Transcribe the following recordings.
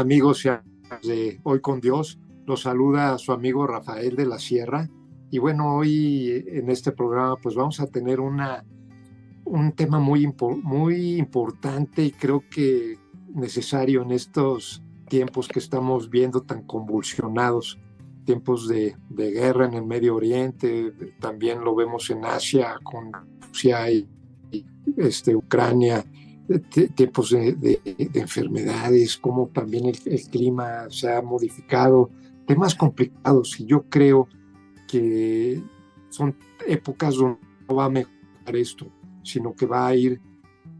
Amigos de Hoy con Dios, los saluda su amigo Rafael de la Sierra. Y bueno, hoy en este programa pues vamos a tener una, un tema muy, muy importante y creo que necesario en estos tiempos que estamos viendo tan convulsionados, tiempos de, de guerra en el Medio Oriente, también lo vemos en Asia con Rusia y, este, Ucrania, tiempos de, enfermedades, como también el, clima se ha modificado, temas complicados y yo creo que son épocas donde no va a mejorar esto, sino que va a ir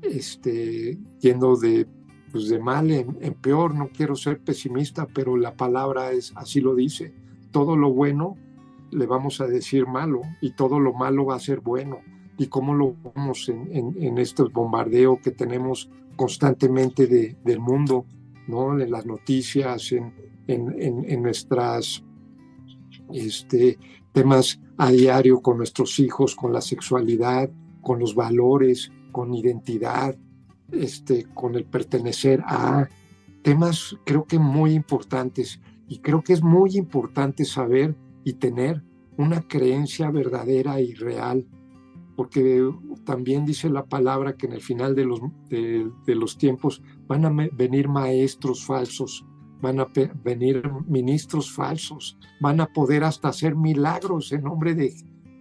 este, yendo de, pues de mal en, en peor. No quiero ser pesimista, pero la palabra es así lo dice. Todo lo bueno le vamos a decir malo y todo lo malo va a ser bueno y cómo lo vemos en, en, estos bombardeos que tenemos constantemente de, del mundo, ¿no? en las noticias, en, en nuestras este, temas a diario con nuestros hijos, con la sexualidad, con los valores, con identidad, este, con el pertenecer a temas creo que muy importantes y creo que es muy importante saber y tener una creencia verdadera y real porque también dice la palabra que en el final de los, de, los tiempos van a venir maestros falsos, van a venir ministros falsos, van a poder hasta hacer milagros en nombre de,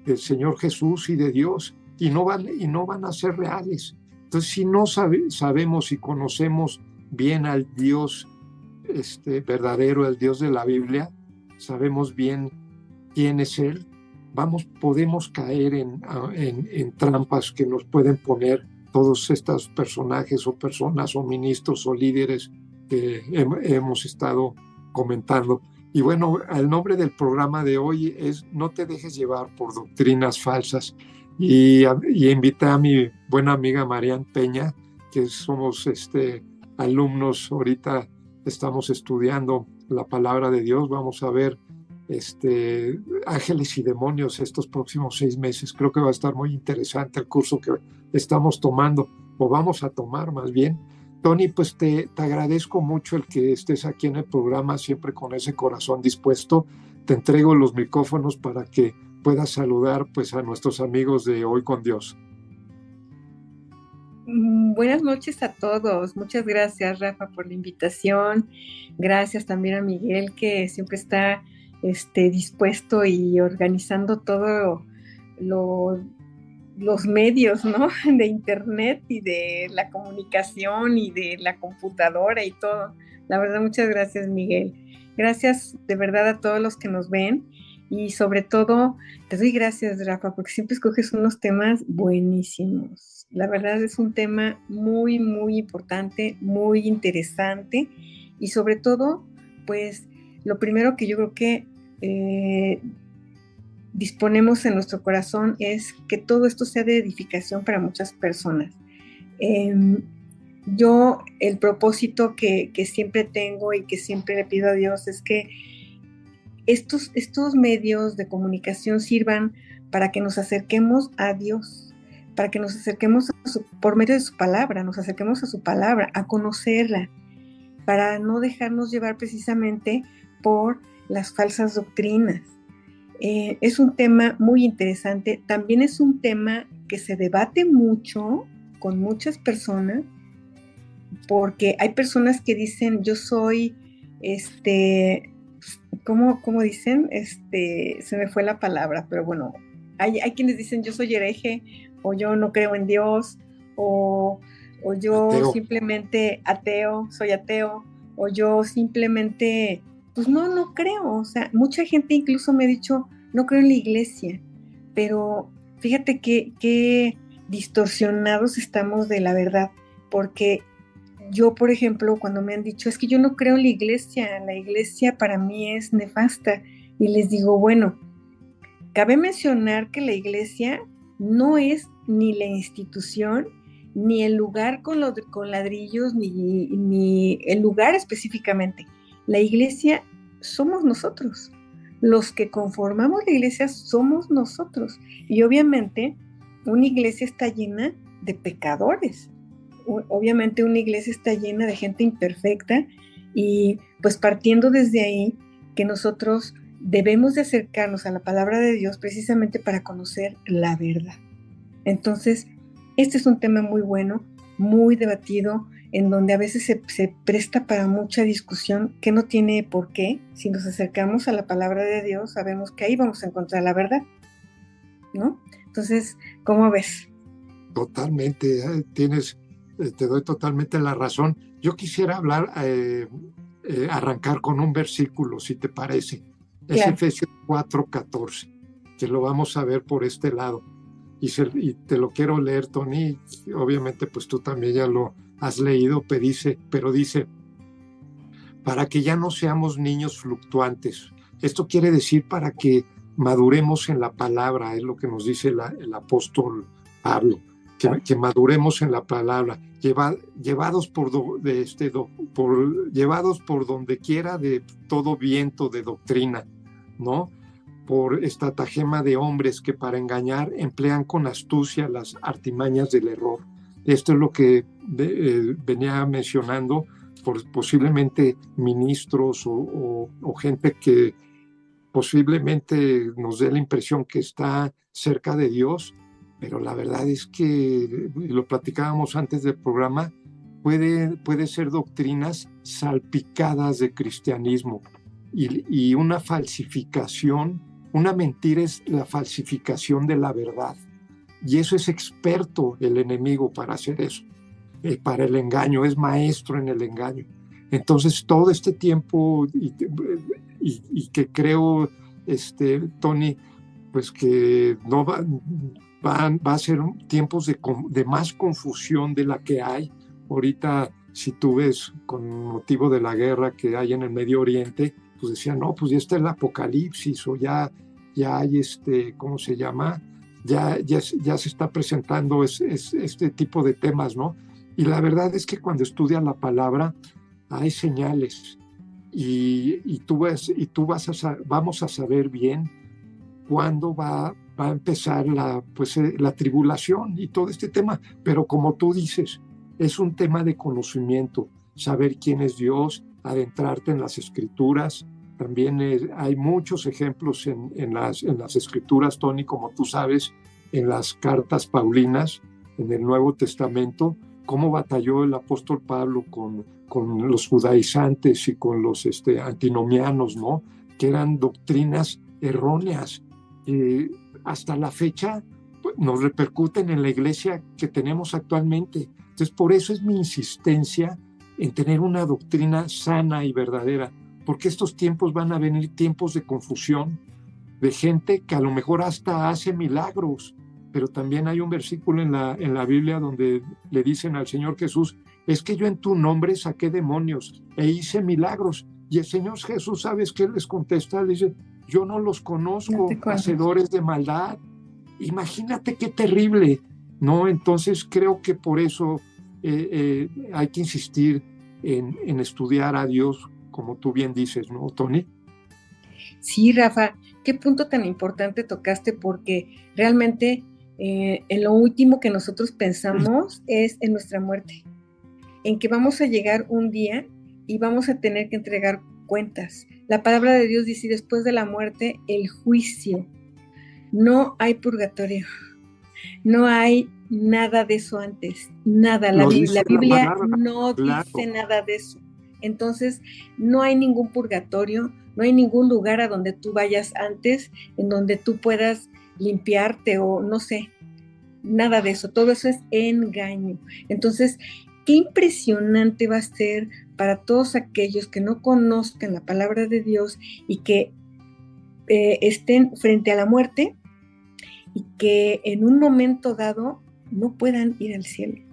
del Señor Jesús y de Dios, y no van, y no van a ser reales. Entonces, si no sabemos y conocemos bien al Dios este, verdadero, el Dios de la Biblia, sabemos bien quién es Él, vamos, podemos caer en, en, trampas que nos pueden poner todos estos personajes o personas o ministros o líderes que hemos estado comentando. Y bueno, el nombre del programa de hoy es No te dejes llevar por doctrinas falsas. Y, y invité a mi buena amiga Marian Peña, que somos este, alumnos, ahorita estamos estudiando la palabra de Dios, vamos a ver este, ángeles y demonios estos próximos seis meses. Creo que va a estar muy interesante el curso que estamos tomando, o vamos a tomar más bien. Tony, pues te, te agradezco mucho el que estés aquí en el programa, siempre con ese corazón dispuesto. Te entrego los micrófonos para que puedas saludar pues a nuestros amigos de Hoy con Dios. Mm, buenas noches a todos. Muchas gracias, Rafa, por la invitación. Gracias también a Miguel, que siempre está este, dispuesto y organizando todo los medios, ¿no? De internet y de la comunicación y de la computadora y todo. La verdad, muchas gracias, Miguel. Gracias de verdad a todos los que nos ven y sobre todo te doy gracias, Rafa, porque siempre escoges unos temas buenísimos. La verdad es un tema muy, muy importante, muy interesante y sobre todo, pues lo primero que yo creo que eh, disponemos en nuestro corazón es que todo esto sea de edificación para muchas personas. Em, yo el propósito que, siempre tengo y que siempre le pido a Dios es que estos, estos medios de comunicación sirvan para que nos acerquemos a Dios, para que nos acerquemos por medio de su palabra, nos acerquemos a su palabra, a conocerla, para no dejarnos llevar precisamente por las falsas doctrinas. Eh, es un tema muy interesante, también es un tema que se debate mucho con muchas personas, porque hay personas que dicen, yo soy, este, ¿cómo, cómo dicen? Este, se me fue la palabra, pero bueno, hay, hay, quienes dicen, yo soy hereje, o yo no creo en Dios, o, o yo simplemente ateo, soy ateo, o yo simplemente pues no, no creo. O sea, mucha gente incluso me ha dicho, no creo en la iglesia, pero fíjate qué distorsionados estamos de la verdad, porque yo, por ejemplo, cuando me han dicho, es que yo no creo en la iglesia, la iglesia para mí es nefasta, y les digo, bueno, cabe mencionar que la iglesia no es ni la institución, ni el lugar con, los, con ladrillos, ni, ni el lugar específicamente. La iglesia somos nosotros. Los que conformamos la iglesia somos nosotros. Y obviamente una iglesia está llena de pecadores. Obviamente una iglesia está llena de gente imperfecta Y pues partiendo desde ahí, que nosotros debemos de acercarnos a la palabra de Dios precisamente para conocer la verdad. Entonces, este es un tema muy bueno, muy debatido, en donde a veces se, presta para mucha discusión que no tiene por qué. Si nos acercamos a la palabra de Dios, sabemos que ahí vamos a encontrar la verdad. ¿No? Entonces, ¿cómo ves? Totalmente, eh, tienes, eh, te doy totalmente la razón. Yo quisiera hablar, eh, arrancar con un versículo, si te parece. Es Efesios 4:14, que lo vamos a ver por este lado. Y, y, te lo quiero leer, Tony. Obviamente, pues tú también ya lo has leído, pero dice, pero dice, para que ya no seamos niños fluctuantes. Esto quiere decir para que maduremos en la palabra, es lo que nos dice el apóstol Pablo, que, maduremos en la palabra, llevados, por, de este, por, llevados por donde quiera de todo viento de doctrina, ¿no? Por estratagema de hombres que para engañar emplean con astucia las artimañas del error esto es lo que eh, venía mencionando, por, posiblemente ministros o, gente que posiblemente nos dé la impresión que está cerca de Dios, pero la verdad es que, lo platicábamos antes del programa, puede, puede ser doctrinas salpicadas de cristianismo y, y una falsificación, una mentira es la falsificación de la verdad. Y eso es experto el enemigo para hacer eso, eh, para el engaño, es maestro en el engaño. Entonces, todo este tiempo, y, que creo, este, Tony, pues que no va, va, a ser tiempos de, de, más confusión de la que hay. Ahorita, si tú ves con motivo de la guerra que hay en el Medio Oriente, pues decían, no, pues ya está el apocalipsis o ya, ya hay este, ¿cómo se llama? Ya, ya, se está presentando este tipo de temas, ¿no? Y la verdad es que cuando estudias la palabra hay señales y, tú, vas, y tú vas a, vamos a saber bien cuándo va, va a empezar la, pues, eh, la tribulación y todo este tema. Pero como tú dices, es un tema de conocimiento, saber quién es Dios, adentrarte en las escrituras, también hay muchos ejemplos en, las, escrituras, Tony, como tú sabes, en las cartas paulinas, en el Nuevo Testamento, cómo batalló el apóstol Pablo con, los judaizantes y con los este, antinomianos, ¿no? Que eran doctrinas erróneas. y hasta la fecha pues, nos repercuten en la iglesia que tenemos actualmente. Entonces, por eso es mi insistencia en tener una doctrina sana y verdadera porque estos tiempos van a venir tiempos de confusión, de gente que a lo mejor hasta hace milagros, pero también hay un versículo en la, en la Biblia donde le dicen al Señor Jesús, es que yo en tu nombre saqué demonios e hice milagros. Y el Señor Jesús, ¿sabes qué les contesta? Le dice, yo no los conozco, hacedores de maldad. Imagínate qué terrible, ¿no? Entonces creo que por eso eh, eh, hay que insistir en, en estudiar a Dios como tú bien dices, ¿no, Tony? Sí, Rafa, qué punto tan importante tocaste porque realmente eh, en lo último que nosotros pensamos es en nuestra muerte, en que vamos a llegar un día y vamos a tener que entregar cuentas. La palabra de Dios dice, después de la muerte, el juicio. No hay purgatorio, no hay nada de eso antes, nada. La, Biblia no dice nada de eso. Entonces, no hay ningún purgatorio, no hay ningún lugar a donde tú vayas antes, en donde tú puedas limpiarte o no sé, nada de eso, todo eso es engaño. Entonces, qué impresionante va a ser para todos aquellos que no conozcan la palabra de Dios y que eh, estén frente a la muerte y que en un momento dado no puedan ir al cielo.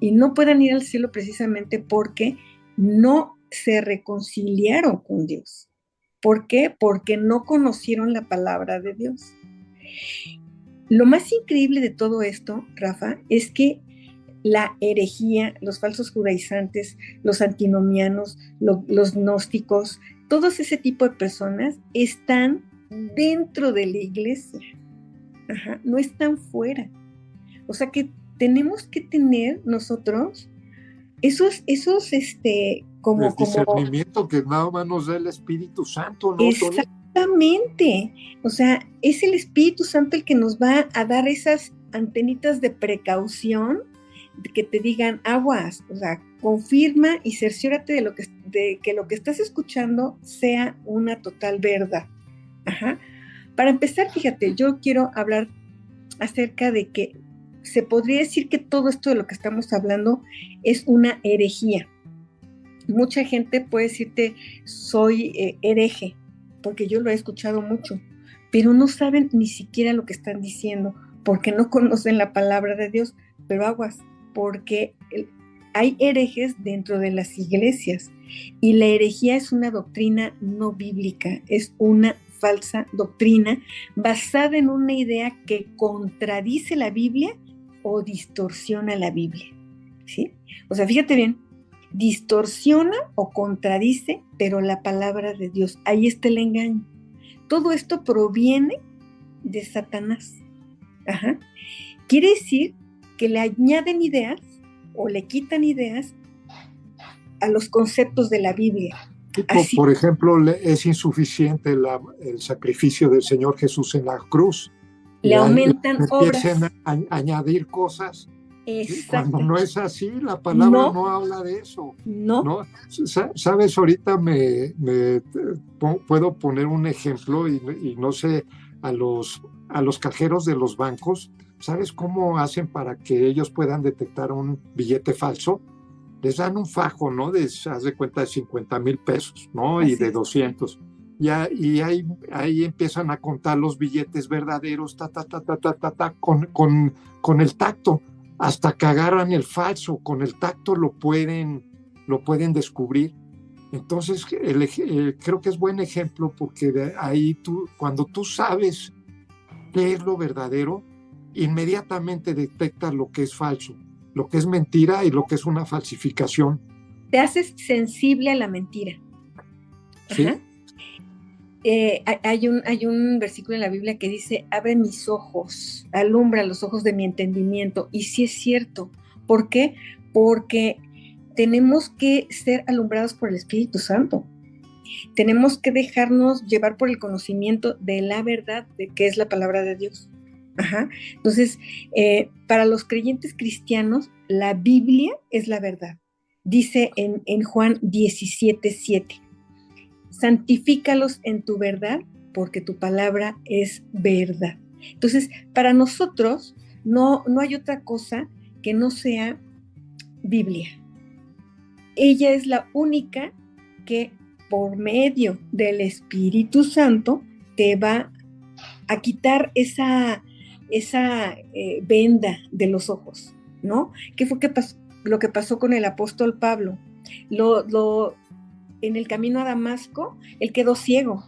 Y no puedan ir al cielo precisamente porque no se reconciliaron con Dios. ¿Por qué? Porque no conocieron la palabra de Dios. Lo más increíble de todo esto, Rafa, es que la herejía, los falsos judaizantes, los antinomianos, los gnósticos, todos ese tipo de personas están dentro de la iglesia, no están fuera. O sea que tenemos que tener nosotros esos, esos este, como... El discernimiento que nada más nos da el Espíritu Santo, ¿no? Exactamente. O sea, es el Espíritu Santo el que nos va a dar esas antenitas de precaución que te digan aguas, o sea, confirma y cerciórate de, lo que, de que lo que estás escuchando sea una total verdad. Ajá. Para empezar, fíjate, yo quiero hablar acerca de que se podría decir que todo esto de lo que estamos hablando es una herejía. Mucha gente puede decirte, soy eh, hereje, porque yo lo he escuchado mucho, pero no saben ni siquiera lo que están diciendo, porque no conocen la palabra de Dios, pero aguas, porque hay herejes dentro de las iglesias y la herejía es una doctrina no bíblica, es una falsa doctrina basada en una idea que contradice la Biblia o distorsiona la Biblia. ¿sí? O sea, fíjate bien, distorsiona o contradice, pero la palabra de Dios, ahí está el engaño. Todo esto proviene de Satanás. Ajá. Quiere decir que le añaden ideas o le quitan ideas a los conceptos de la Biblia. por ejemplo, es insuficiente el sacrificio del Señor Jesús en la cruz le aumentan obras. a añadir cosas. Cuando no es así, la palabra no, habla de eso. No. Sabes, ahorita me, puedo poner un ejemplo y, no sé, a los, a los cajeros de los bancos, ¿sabes cómo hacen para que ellos puedan detectar un billete falso? Les dan un fajo, ¿no? De, haz de cuenta, de 50 mil pesos, ¿no? y de 200 y ahí, ahí empiezan a contar los billetes verdaderos, ta, ta, ta, ta, ta, ta, con, con, con, el tacto, hasta que agarran el falso, con el tacto lo pueden, lo pueden descubrir. Entonces, eh, creo que es buen ejemplo porque de ahí tú, cuando tú sabes qué es lo verdadero, inmediatamente detectas lo que es falso, lo que es mentira y lo que es una falsificación. Te haces sensible a la mentira. Sí. Eh, hay, un, versículo en la Biblia que dice, abre mis ojos, alumbra los ojos de mi entendimiento. Y sí es cierto. ¿Por qué? Porque tenemos que ser alumbrados por el Espíritu Santo. Tenemos que dejarnos llevar por el conocimiento de la verdad, de qué es la palabra de Dios. Entonces, eh, para los creyentes cristianos, la Biblia es la verdad. Dice en, en Juan 17, 7 santifícalos en tu verdad, porque tu palabra es verdad. Entonces, para nosotros no, no hay otra cosa que no sea Biblia. Ella es la única que por medio del Espíritu Santo te va a quitar esa, esa eh, venda de los ojos, ¿no? ¿Qué fue lo que pasó con el apóstol Pablo? Lo, lo, en el camino a Damasco, él quedó ciego.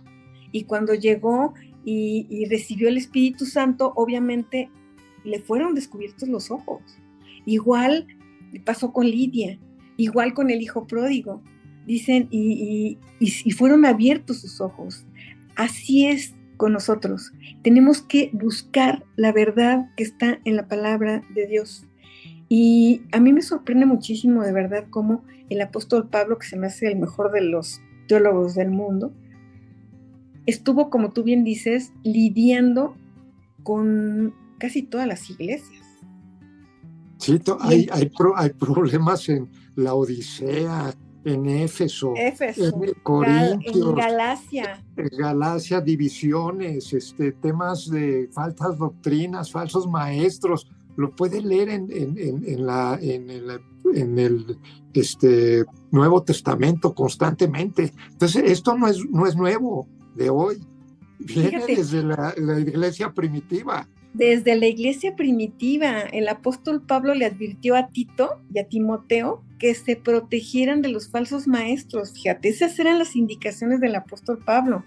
Y cuando llegó y, recibió el Espíritu Santo, obviamente le fueron descubiertos los ojos. Igual pasó con Lidia, igual con el hijo pródigo. Dicen, y, y fueron abiertos sus ojos. Así es con nosotros. Tenemos que buscar la verdad que está en la palabra de Dios. Y a mí me sorprende muchísimo de verdad cómo el apóstol Pablo, que se me hace el mejor de los teólogos del mundo, estuvo, como tú bien dices, lidiando con casi todas las iglesias. Sí, hay, hay, hay problemas en la Odisea, en Éfeso, en Corintios, en Galacia. En Galacia, divisiones, este, temas de faltas doctrinas, falsos maestros lo puede leer en, en, la, en, el, en el este, Nuevo Testamento constantemente. Entonces, esto no es, no es nuevo de hoy, viene desde la, la iglesia primitiva. Desde la iglesia primitiva, el apóstol Pablo le advirtió a Tito y a Timoteo que se protegieran de los falsos maestros. Fíjate, esas eran las indicaciones del apóstol Pablo.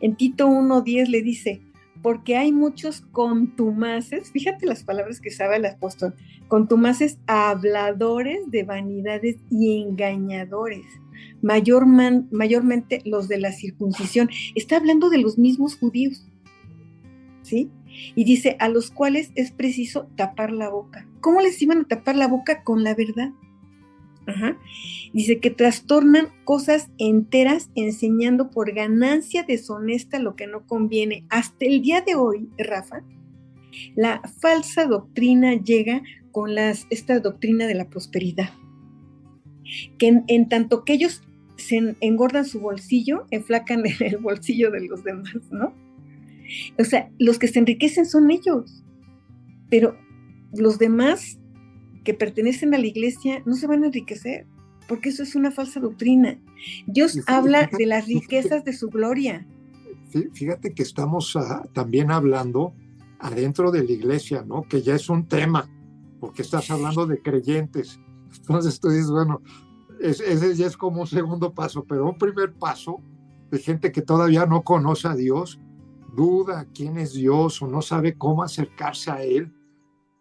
En Tito 1.10 le dice, porque hay muchos contumaces, fíjate las palabras que sabe el apóstol, contumaces habladores de vanidades y engañadores, mayormente los de la circuncisión. Está hablando de los mismos judíos, ¿sí? Y dice, a los cuales es preciso tapar la boca. ¿Cómo les iban a tapar la boca con la verdad? Dice que trastornan cosas enteras enseñando por ganancia deshonesta lo que no conviene. Hasta el día de hoy, Rafa, la falsa doctrina llega con las, esta doctrina de la prosperidad. Que en, tanto que ellos se engordan su bolsillo, enflacan el bolsillo de los demás, ¿no? O sea, los que se enriquecen son ellos, pero los demás que pertenecen a la iglesia no se van a enriquecer, porque eso es una falsa doctrina. Dios habla de las riquezas de su gloria. Fíjate que estamos ah, también hablando adentro de la iglesia, ¿no? Que ya es un tema, porque estás hablando de creyentes. Entonces tú dices, bueno, ese ya es como un segundo paso, pero un primer paso de gente que todavía no conoce a Dios, duda quién es Dios o no sabe cómo acercarse a Él,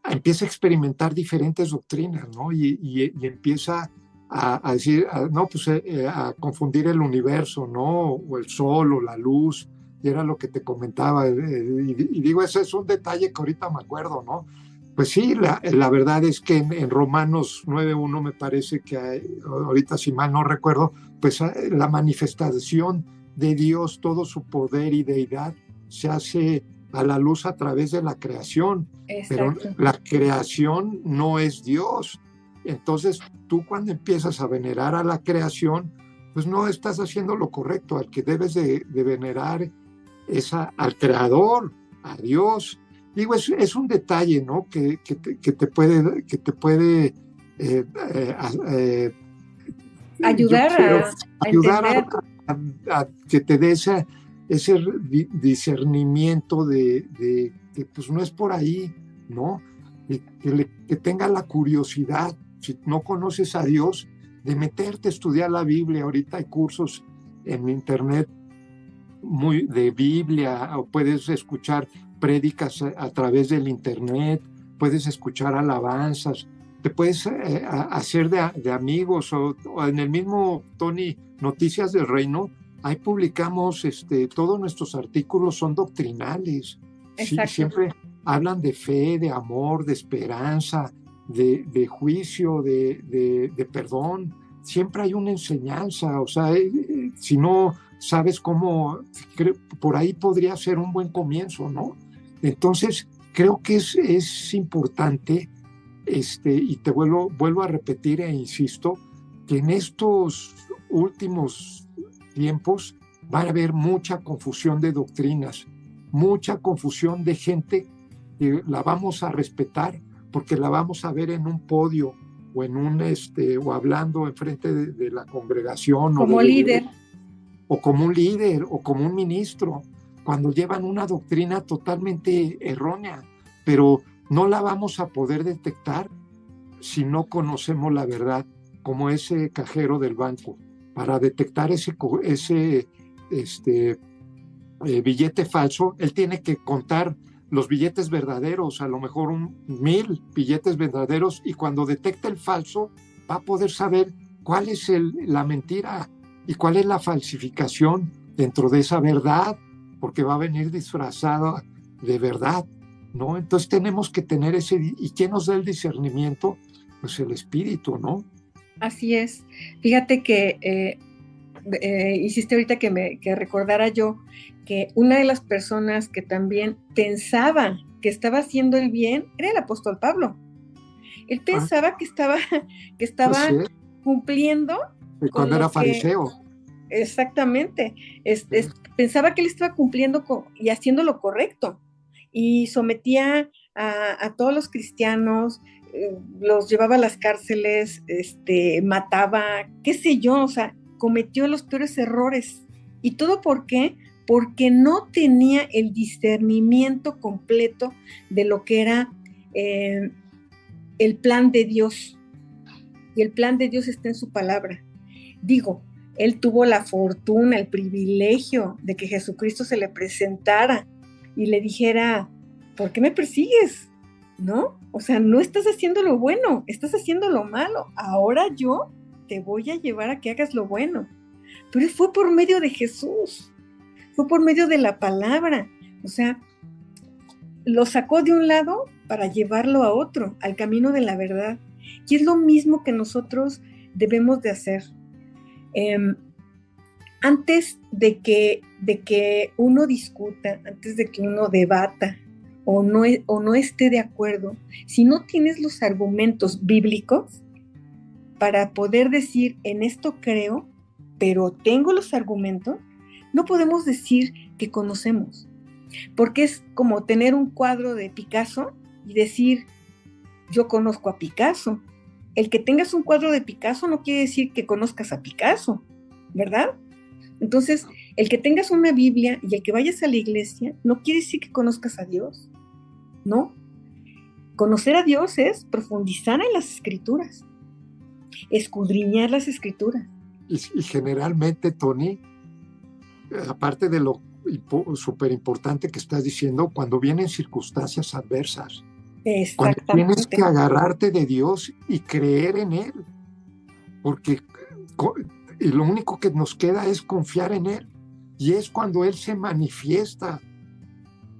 empieza a experimentar diferentes doctrinas, ¿no? Y, empieza a, decir, no, pues eh, eh, a confundir el universo, ¿no? O el sol o la luz, y era lo que te comentaba. Eh, y, digo, ese es un detalle que ahorita me acuerdo, ¿no? Pues sí, la, la verdad es que en, en Romanos 9.1 me parece que ahorita si mal no recuerdo, pues la manifestación de Dios, todo su poder y deidad se hace a la luz a través de la creación. Pero la creación no es Dios. Entonces, tú cuando empiezas a venerar a la creación, pues no estás haciendo lo correcto. Al que debes de, venerar es al creador, a Dios. Digo, es, es un detalle, ¿no? Que, que, te, puede, que te puede eh, eh, eh, ayudar, a, ayudar a, que te dé esa ese discernimiento de, que pues no es por ahí, ¿no? Que, tenga la curiosidad, si no conoces a Dios, de meterte a estudiar la Biblia. Ahorita hay cursos en internet muy de Biblia, o puedes escuchar prédicas a, través del internet, puedes escuchar alabanzas, te puedes eh, hacer de, amigos o, o, en el mismo Tony Noticias del Reino ahí publicamos, este, todos nuestros artículos son doctrinales. siempre hablan de fe, de amor, de esperanza, de, juicio, de, perdón. Siempre hay una enseñanza, o sea, eh, eh, si no sabes cómo, por ahí podría ser un buen comienzo, ¿no? Entonces, creo que es, es importante, este, y te vuelvo, vuelvo a repetir e insisto, que en estos últimos tiempos va a haber mucha confusión de doctrinas, mucha confusión de gente que la vamos a respetar porque la vamos a ver en un podio o en un este o hablando enfrente de, de la congregación como o líder. o como un líder o como un ministro cuando llevan una doctrina totalmente errónea, pero no la vamos a poder detectar si no conocemos la verdad, como ese cajero del banco para detectar ese, ese este, eh, billete falso, él tiene que contar los billetes verdaderos, a lo mejor un mil billetes verdaderos, y cuando detecta el falso, va a poder saber cuál es el, la mentira y cuál es la falsificación dentro de esa verdad, porque va a venir disfrazada de verdad, ¿no? Entonces tenemos que tener ese, ¿y quién nos da el discernimiento? Pues el espíritu, ¿no? Así es. Fíjate que eh, eh, hiciste ahorita que me que recordara yo que una de las personas que también pensaba que estaba haciendo el bien era el apóstol Pablo. Él ah. pensaba que estaba, que estaba cumpliendo. cuando era fariseo. exactamente. pensaba que él estaba cumpliendo y haciendo lo correcto. Y sometía a, a todos los cristianos, los llevaba a las cárceles, este, mataba, qué sé yo, o sea, cometió los peores errores. ¿Y todo por qué? Porque no tenía el discernimiento completo de lo que era eh, el plan de Dios. Y el plan de Dios está en su palabra. Digo, él tuvo la fortuna, el privilegio de que Jesucristo se le presentara y le dijera, ¿por qué me persigues? ¿no? O sea, no estás haciendo lo bueno, estás haciendo lo malo. Ahora yo te voy a llevar a que hagas lo bueno. Pero fue por medio de Jesús, fue por medio de la palabra. O sea, lo sacó de un lado para llevarlo a otro, al camino de la verdad. Y es lo mismo que nosotros debemos de hacer. Em, antes de que, de que uno discuta, antes de que uno debata o no, e, no esté de acuerdo, si no tienes los argumentos bíblicos para poder decir, en esto creo, pero tengo los argumentos, no podemos decir que conocemos, porque es como tener un cuadro de Picasso y decir, yo conozco a Picasso. El que tengas un cuadro de Picasso no quiere decir que conozcas a Picasso, ¿verdad? Entonces, el que tengas una Biblia y el que vayas a la iglesia no quiere decir que conozcas a Dios, ¿no? Conocer a Dios es profundizar en las escrituras, escudriñar las escrituras. Y, generalmente, Tony, aparte de lo súper importante que estás diciendo, cuando vienen circunstancias adversas, cuando tienes que agarrarte de Dios y creer en Él, porque y lo único que nos queda es confiar en Él. Y es cuando Él se manifiesta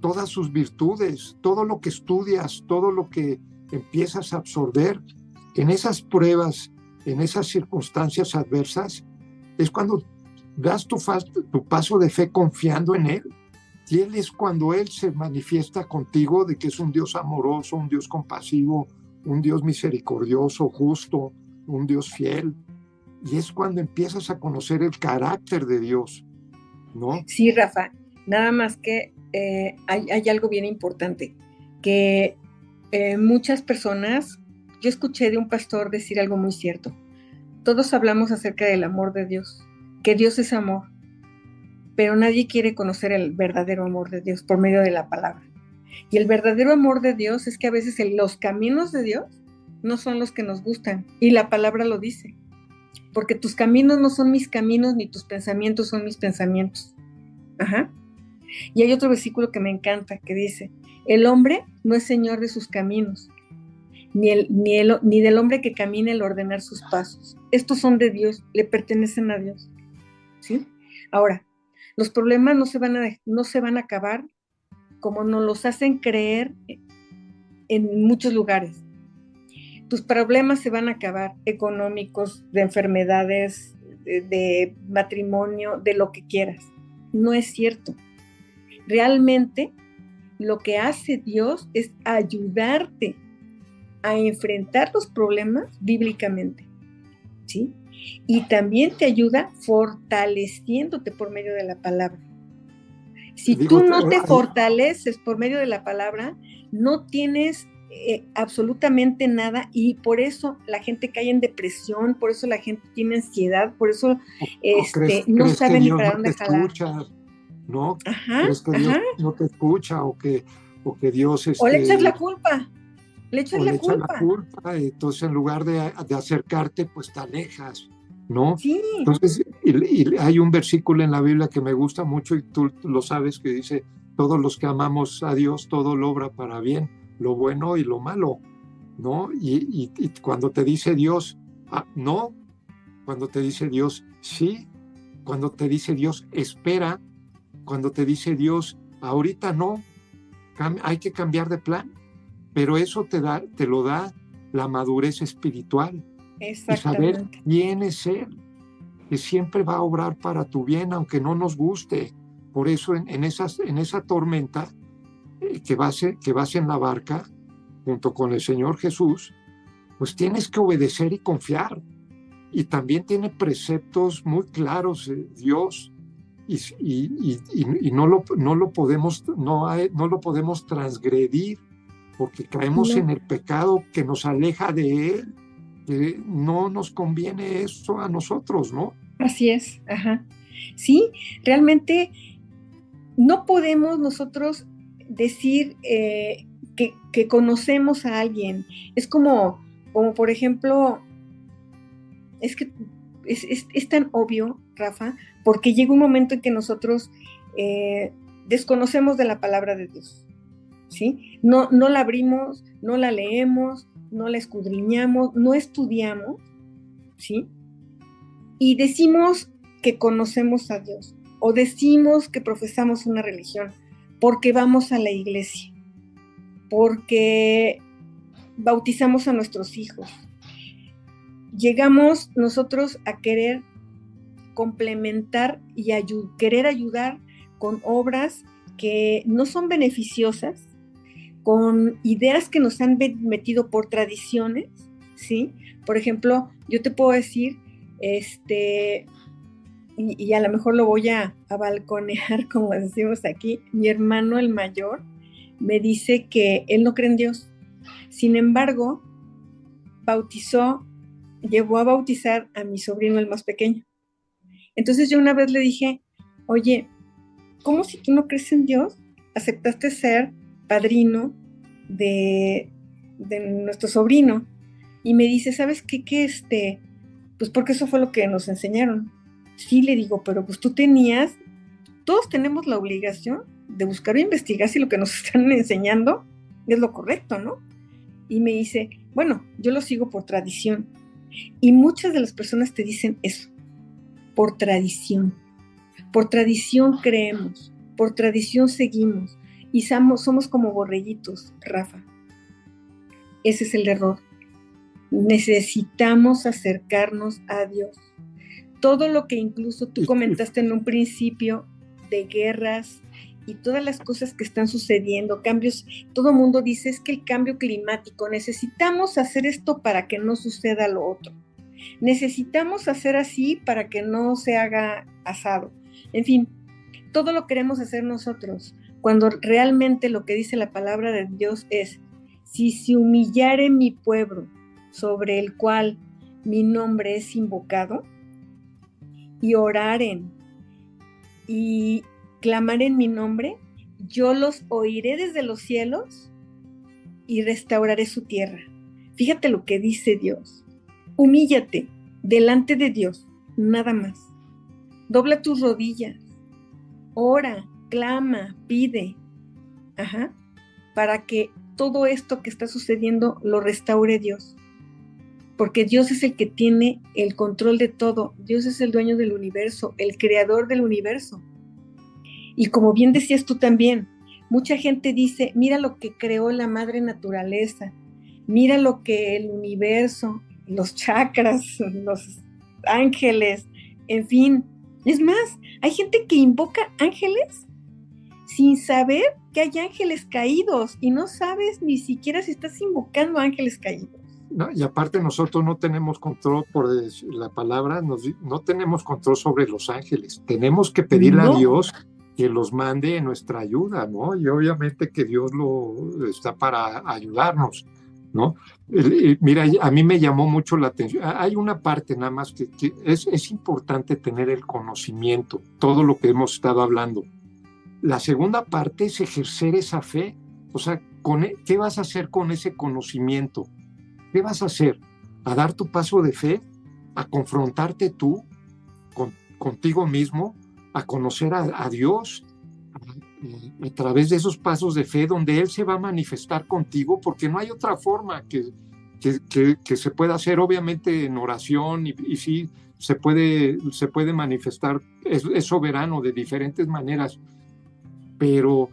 todas sus virtudes, todo lo que estudias, todo lo que empiezas a absorber en esas pruebas, en esas circunstancias adversas, es cuando das tu, paso de fe confiando en Él. Y Él es cuando Él se manifiesta contigo de que es un Dios amoroso, un Dios compasivo, un Dios misericordioso, justo, un Dios fiel. Y es cuando empiezas a conocer el carácter de Dios, ¿no? Sí, Rafa, nada más que eh, hay, algo bien importante, que eh, muchas personas, yo escuché de un pastor decir algo muy cierto, todos hablamos acerca del amor de Dios, que Dios es amor, pero nadie quiere conocer el verdadero amor de Dios por medio de la palabra. Y el verdadero amor de Dios es que a veces los caminos de Dios no son los que nos gustan, y la palabra lo dice porque tus caminos no son mis caminos, ni tus pensamientos son mis pensamientos. Ajá. Y hay otro versículo que me encanta, que dice, el hombre no es señor de sus caminos, ni, el, ni, el, ni del hombre que camina el ordenar sus pasos. Estos son de Dios, le pertenecen a Dios. ¿Sí? Ahora, los problemas no se van a, no se van a acabar como nos los hacen creer en muchos lugares tus problemas se van a acabar, económicos, de enfermedades, de, matrimonio, de lo que quieras. No es cierto. Realmente lo que hace Dios es ayudarte a enfrentar los problemas bíblicamente. ¿Sí? Y también te ayuda fortaleciéndote por medio de la palabra. Si tú no te fortaleces por medio de la palabra, no tienes eh, absolutamente nada y por eso la gente cae en depresión, por eso la gente tiene ansiedad, por eso este, no saben ni para dónde jalar. ¿No? Ajá, ¿Crees que Dios no te escucha o que, o que Dios... o le echas este, la culpa. Le echas, la, le culpa. la culpa. Entonces, en lugar de, de, acercarte, pues te alejas, ¿no? Sí. Entonces, y, hay un versículo en la Biblia que me gusta mucho y tú lo sabes que dice, todos los que amamos a Dios, todo lo obra para bien lo bueno y lo malo, ¿no? Y, cuando te dice Dios, ah, no, cuando te dice Dios, sí, cuando te dice Dios, espera, cuando te dice Dios, ahorita no, hay que cambiar de plan, pero eso te, da, te lo da la madurez espiritual. Y saber quién es Él, que siempre va a obrar para tu bien, aunque no nos guste. Por eso en, esas, en esa tormenta que vas, que vas en la barca junto con el Señor Jesús, pues tienes que obedecer y confiar. Y también tiene preceptos muy claros de Dios y, y, y, no, lo, no, lo podemos, no, no lo podemos transgredir porque caemos en el pecado que nos aleja de Él, que no nos conviene eso a nosotros, ¿no? Así es, ajá. Sí, realmente no podemos nosotros decir eh, que, conocemos a alguien. Es como, como por ejemplo, es que es, tan obvio, Rafa, porque llega un momento en que nosotros eh, desconocemos de la palabra de Dios. ¿sí? No, no la abrimos, no la leemos, no la escudriñamos, no estudiamos, ¿sí? Y decimos que conocemos a Dios o decimos que profesamos una religión, porque vamos a la iglesia, porque bautizamos a nuestros hijos. llegamos nosotros a querer complementar y querer ayudar con obras que no son beneficiosas, con ideas que nos han metido por tradiciones, ¿sí? Por ejemplo, yo te puedo decir, este, y, a lo mejor lo voy a, a, balconear, como decimos aquí, mi hermano el mayor me dice que él no cree en Dios. Sin embargo, bautizó, llevó a bautizar a mi sobrino el más pequeño. Entonces yo una vez le dije, oye, ¿cómo si tú no crees en Dios? Aceptaste ser padrino de, nuestro sobrino. Y me dice, ¿sabes qué? Que este, pues porque eso fue lo que nos enseñaron. Sí, le digo, pero pues tú tenías, todos tenemos la obligación de buscar o investigar si lo que nos están enseñando es lo correcto, ¿no? Y me dice, bueno, yo lo sigo por tradición. Y muchas de las personas te dicen eso, por tradición. Por tradición creemos, por tradición seguimos y somos, somos como borreguitos, Rafa. Ese es el error. Necesitamos acercarnos a Dios. Todo lo que incluso tú comentaste en un principio de guerras y todas las cosas que están sucediendo, cambios, todo el mundo dice es que el cambio climático, necesitamos hacer esto para que no suceda lo otro. Necesitamos hacer así para que no se haga asado. En fin, todo lo queremos hacer nosotros, cuando realmente lo que dice la palabra de Dios es, si se humillare mi pueblo sobre el cual mi nombre es invocado, y oraren y clamaren mi nombre, yo los oiré desde los cielos y restauraré su tierra. Fíjate lo que dice Dios. Humíllate delante de Dios, nada más. Dobla tus rodillas, ora, clama, pide, para que todo esto que está sucediendo lo restaure Dios. Porque Dios es el que tiene el control de todo. Dios es el dueño del universo, el creador del universo. Y como bien decías tú también, mucha gente dice, mira lo que creó la madre naturaleza, mira lo que el universo, los chakras, los ángeles, en fin. Es más, hay gente que invoca ángeles sin saber que hay ángeles caídos y no sabes ni siquiera si estás invocando ángeles caídos. No, y aparte nosotros no tenemos control por la palabra, no tenemos control sobre los ángeles. Tenemos que pedirle a Dios que los mande en nuestra ayuda, ¿no? Y obviamente que Dios lo está para ayudarnos, ¿no? Mira, a mí me llamó mucho la atención. Hay una parte nada más que, es, importante tener el conocimiento, todo lo que hemos estado hablando la segunda parte es ejercer esa fe. O sea, con, e, ¿qué vas a hacer con ese conocimiento? ¿Qué vas a hacer? ¿A dar tu paso de fe? ¿A confrontarte tú contigo mismo? ¿A conocer a, Dios? A, través de esos pasos de fe donde Él se va a manifestar contigo, porque no hay otra forma que, que, se pueda hacer, obviamente en oración, y, y sí, se puede, se puede manifestar, es, es soberano de diferentes maneras, pero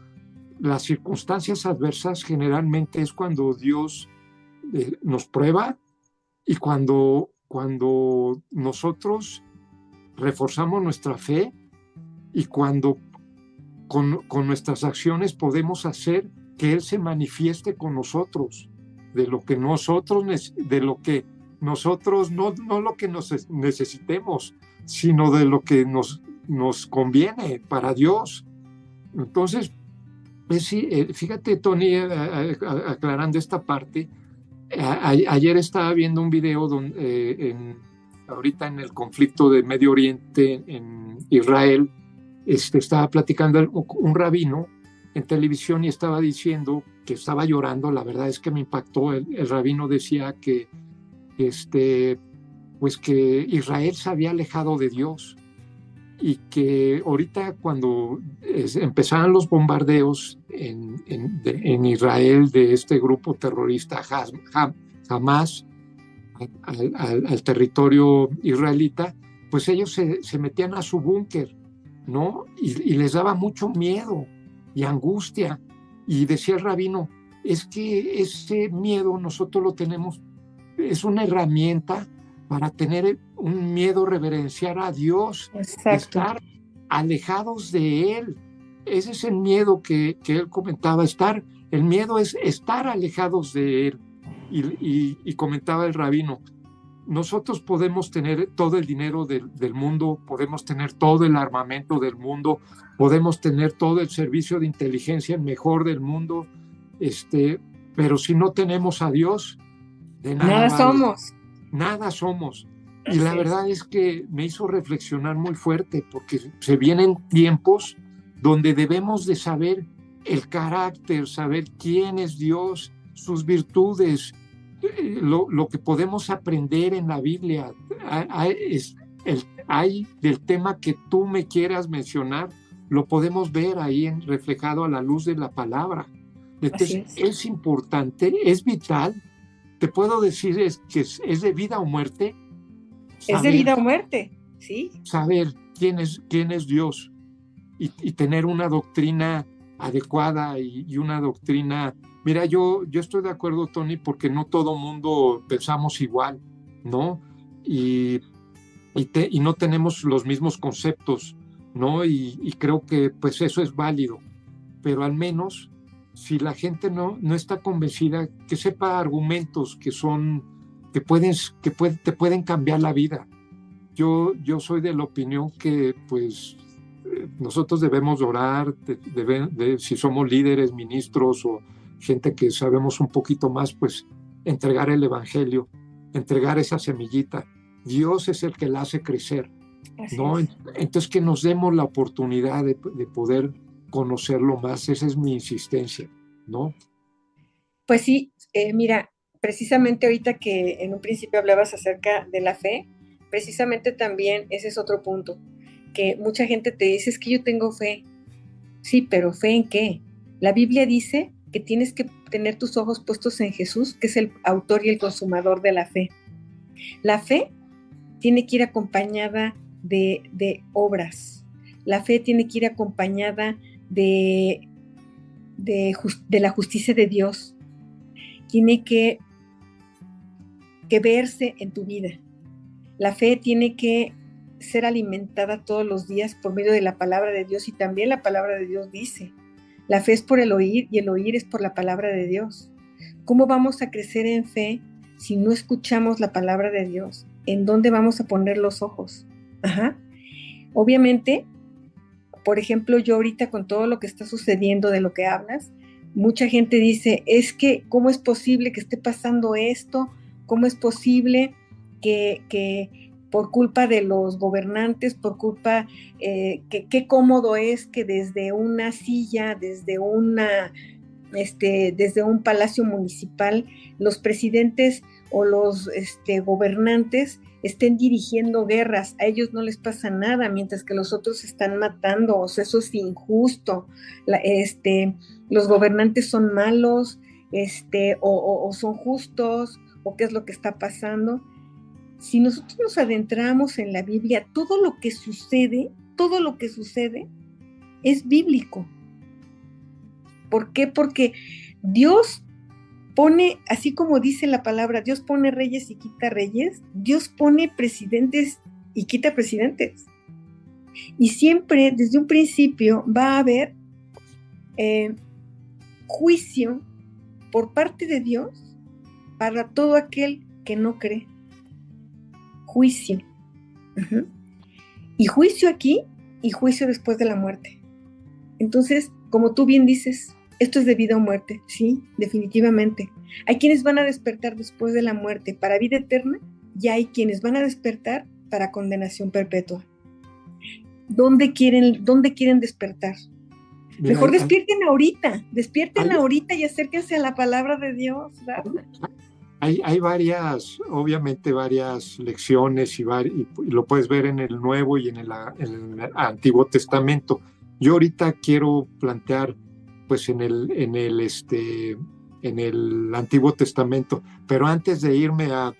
las circunstancias adversas generalmente es cuando Dios eh, nos prueba y cuando, cuando nosotros reforzamos nuestra fe y cuando con, con, nuestras acciones podemos hacer que Él se manifieste con nosotros, de lo que nosotros, de lo que nosotros, no, no lo que nos necesitemos, sino de lo que nos, nos conviene para Dios. Entonces, pues eh, fíjate, Tony, eh, eh, aclarando esta parte, ayer estaba viendo un video donde, ahorita en el conflicto de Medio Oriente en Israel, este, estaba platicando un rabino en televisión y estaba diciendo que estaba llorando, la verdad es que me impactó, el, rabino decía que, este, pues que Israel se había alejado de Dios, y que ahorita cuando empezaron los bombardeos en, Israel de este grupo terrorista Hamas al, territorio israelita, pues ellos se metían a su búnker, ¿no? Y, y, les daba mucho miedo y angustia. Y decía el rabino, es que ese miedo nosotros lo tenemos, es una herramienta para tener un miedo reverenciar a Dios, estar alejados de Él. Ese es el miedo que, que, él comentaba, estar, el miedo es estar alejados de Él. Y, comentaba el rabino, nosotros podemos tener todo el dinero del, del, mundo, podemos tener todo el armamento del mundo, podemos tener todo el servicio de inteligencia el mejor del mundo, este, pero si no tenemos a Dios, de nada, somos. Nada somos. y la verdad es que me hizo reflexionar muy fuerte porque se vienen tiempos donde debemos de saber el carácter, saber quién es Dios, sus virtudes, eh, lo, que podemos aprender en la Biblia. Hay, es el, hay del tema que tú me quieras mencionar, lo podemos ver ahí en, reflejado a la luz de la palabra. Entonces es. importante, es vital. Te puedo decir es que es, de vida o muerte. es de vida o muerte, sí. Saber quién es, quién es Dios y, tener una doctrina adecuada y, una doctrina. Mira, yo, yo estoy de acuerdo, Tony, porque no todo mundo pensamos igual, ¿no? Y, y, no tenemos los mismos conceptos, ¿no? Y, y creo que pues eso es válido, pero al menos si la gente no, no está convencida, que sepa argumentos que son, que, pueden, que te pueden cambiar la vida. Yo, yo soy de la opinión que pues eh, nosotros debemos orar, de, si somos líderes, ministros o gente que sabemos un poquito más, pues entregar el Evangelio, entregar esa semillita. Dios es el que la hace crecer. ¿no? Entonces que nos demos la oportunidad de, de poder conocerlo más. Esa es mi insistencia, ¿no? Pues sí, eh, mira, precisamente ahorita que en un principio hablabas acerca de la fe, precisamente también ese es otro punto, que mucha gente te dice es que yo tengo fe. Sí, pero fe en qué? La Biblia dice que tienes que tener tus ojos puestos en Jesús, que es el autor y el consumador de la fe. La fe tiene que ir acompañada de, de obras. La fe tiene que ir acompañada de, de, la justicia de Dios tiene que, que verse en tu vida. La fe tiene que ser alimentada todos los días por medio de la palabra de Dios y también la palabra de Dios dice, la fe es por el oír y el oír es por la palabra de Dios. ¿Cómo vamos a crecer en fe si no escuchamos la palabra de Dios? ¿En dónde vamos a poner los ojos? Obviamente por ejemplo, yo ahorita con todo lo que está sucediendo de lo que hablas, mucha gente dice, es que, ¿cómo es posible que esté pasando esto? ¿Cómo es posible que, por culpa de los gobernantes, por culpa, eh, que qué cómodo es que desde una silla, desde una, este, desde un palacio municipal, los presidentes o los este, gobernantes estén dirigiendo guerras, a ellos no les pasa nada, mientras que los otros están matando, o sea, eso es injusto, este, los gobernantes son malos, este, o, son justos, o qué es lo que está pasando. Si nosotros nos adentramos en la Biblia, todo lo que sucede, todo lo que sucede es bíblico. ¿Por qué? Porque Dios pone, así como dice la palabra, Dios pone reyes y quita reyes, Dios pone presidentes y quita presidentes. Y siempre, desde un principio, va a haber eh, juicio por parte de Dios para todo aquel que no cree. Juicio. Y juicio aquí y juicio después de la muerte. Entonces, como tú bien dices, esto es de vida o muerte, sí, definitivamente. Hay quienes van a despertar después de la muerte para vida eterna y hay quienes van a despertar para condenación perpetua. ¿Dónde quieren, dónde quieren despertar? Mejor despierten ahorita, despierten ahorita y acérquense a la palabra de Dios. Hay, varias, obviamente varias lecciones y, lo puedes ver en el Nuevo y en el, Antiguo Testamento. Yo ahorita quiero plantear pues en el, este, en el Antiguo Testamento. Pero antes de irme a,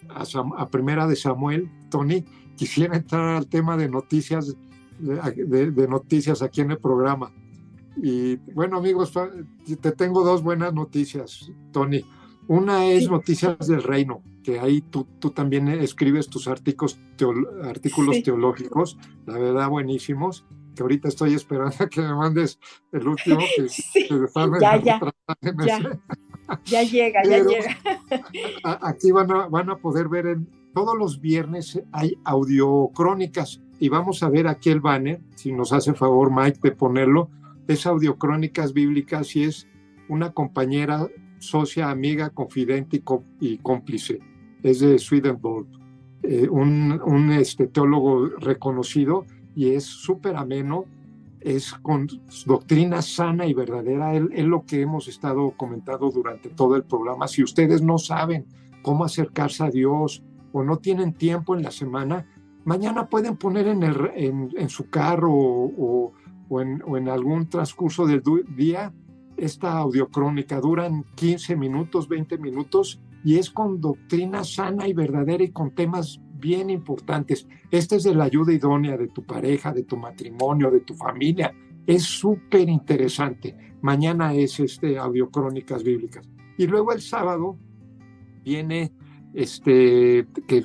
Primera de Samuel, Tony, quisiera entrar al tema de noticias, de, noticias aquí en el programa. Y bueno, amigos, te tengo dos buenas noticias, Tony. Una es Noticias del Reino, que ahí tú, tú también escribes tus artículos, artículos teológicos, la verdad buenísimos, que ahorita estoy esperando a que me mandes el último que, sí. ya, ya, ya, ya, llega, ya llega. Aquí van a, van a poder ver, en, todos los viernes hay audiocrónicas y vamos a ver aquí el banner, si nos hace favor Mike de ponerlo, es audiocrónicas bíblicas y es una compañera socia, amiga, confidente y, cómplice. Es de Swedenborg, eh, un, un teólogo reconocido y es súper ameno, es con doctrina sana y verdadera. Es lo que hemos estado comentando durante todo el programa. Si ustedes no saben cómo acercarse a Dios o no tienen tiempo en la semana, mañana pueden poner en, su carro o en algún transcurso del día esta audiocrónica duran 15 minutos, 20 minutos y es con doctrina sana y verdadera y con temas bien importantes. Este es de la ayuda idónea de tu pareja, de tu matrimonio, de tu familia. Es súper interesante. Mañana es este audiocrónicas bíblicas. Y luego el sábado viene este que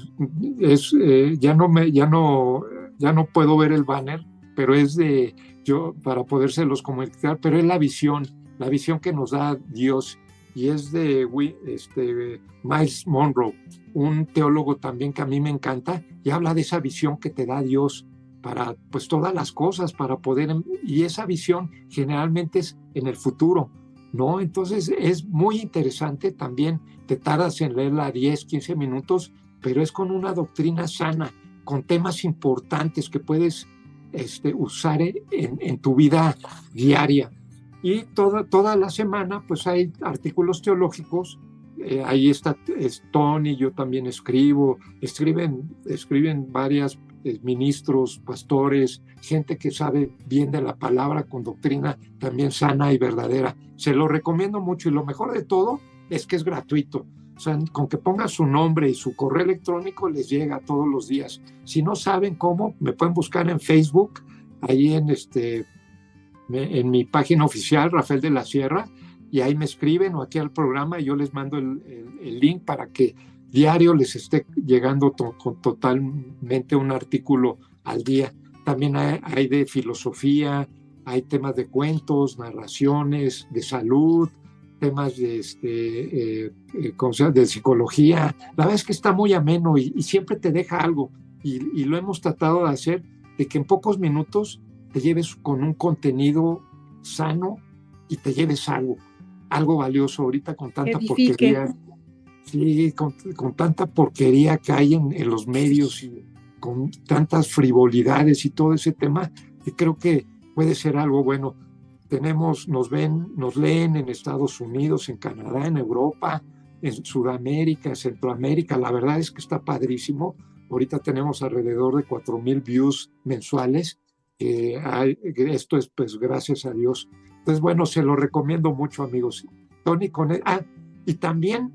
es eh, ya no me ya no ya no puedo ver el banner, pero es de yo para podérselos comunicar, pero es la visión la visión que nos da Dios y es de este, Miles Monroe, un teólogo también que a mí me encanta y habla de esa visión que te da Dios para pues todas las cosas, para poder, y esa visión generalmente es en el futuro, ¿no? Entonces es muy interesante también, te tardas en leerla 10, 15 minutos, pero es con una doctrina sana, con temas importantes que puedes este, usar en, en tu vida diaria. Y toda, toda la semana pues hay artículos teológicos, eh, ahí está Tony, yo también escribo, escriben, escriben varias eh, ministros, pastores, gente que sabe bien de la palabra con doctrina también sana y verdadera. Se lo recomiendo mucho y lo mejor de todo es que es gratuito. O sea, con que pongan su nombre y su correo electrónico les llega todos los días. Si no saben cómo, me pueden buscar en Facebook, ahí en este en mi página oficial, Rafael de la Sierra, y ahí me escriben o aquí al programa y yo les mando el, link para que diario les esté llegando con totalmente un artículo al día. También hay, de filosofía, hay temas de cuentos, narraciones, de salud, temas de, este, eh, eh, de psicología. La verdad es que está muy ameno y, siempre te deja algo. Y, y, lo hemos tratado de hacer, de que en pocos minutos te lleves con un contenido sano y te lleves algo, algo valioso ahorita con tanta porquería. Sí, con, tanta porquería que hay en, los medios y con tantas frivolidades y todo ese tema, creo que puede ser algo bueno. Tenemos, nos ven, nos leen en Estados Unidos, en Canadá, en Europa, en Sudamérica, en Centroamérica. La verdad es que está padrísimo. Ahorita tenemos alrededor de 4.000 views mensuales esto es pues gracias a Dios. Entonces, bueno, se lo recomiendo mucho, amigos. Tony con ah, y también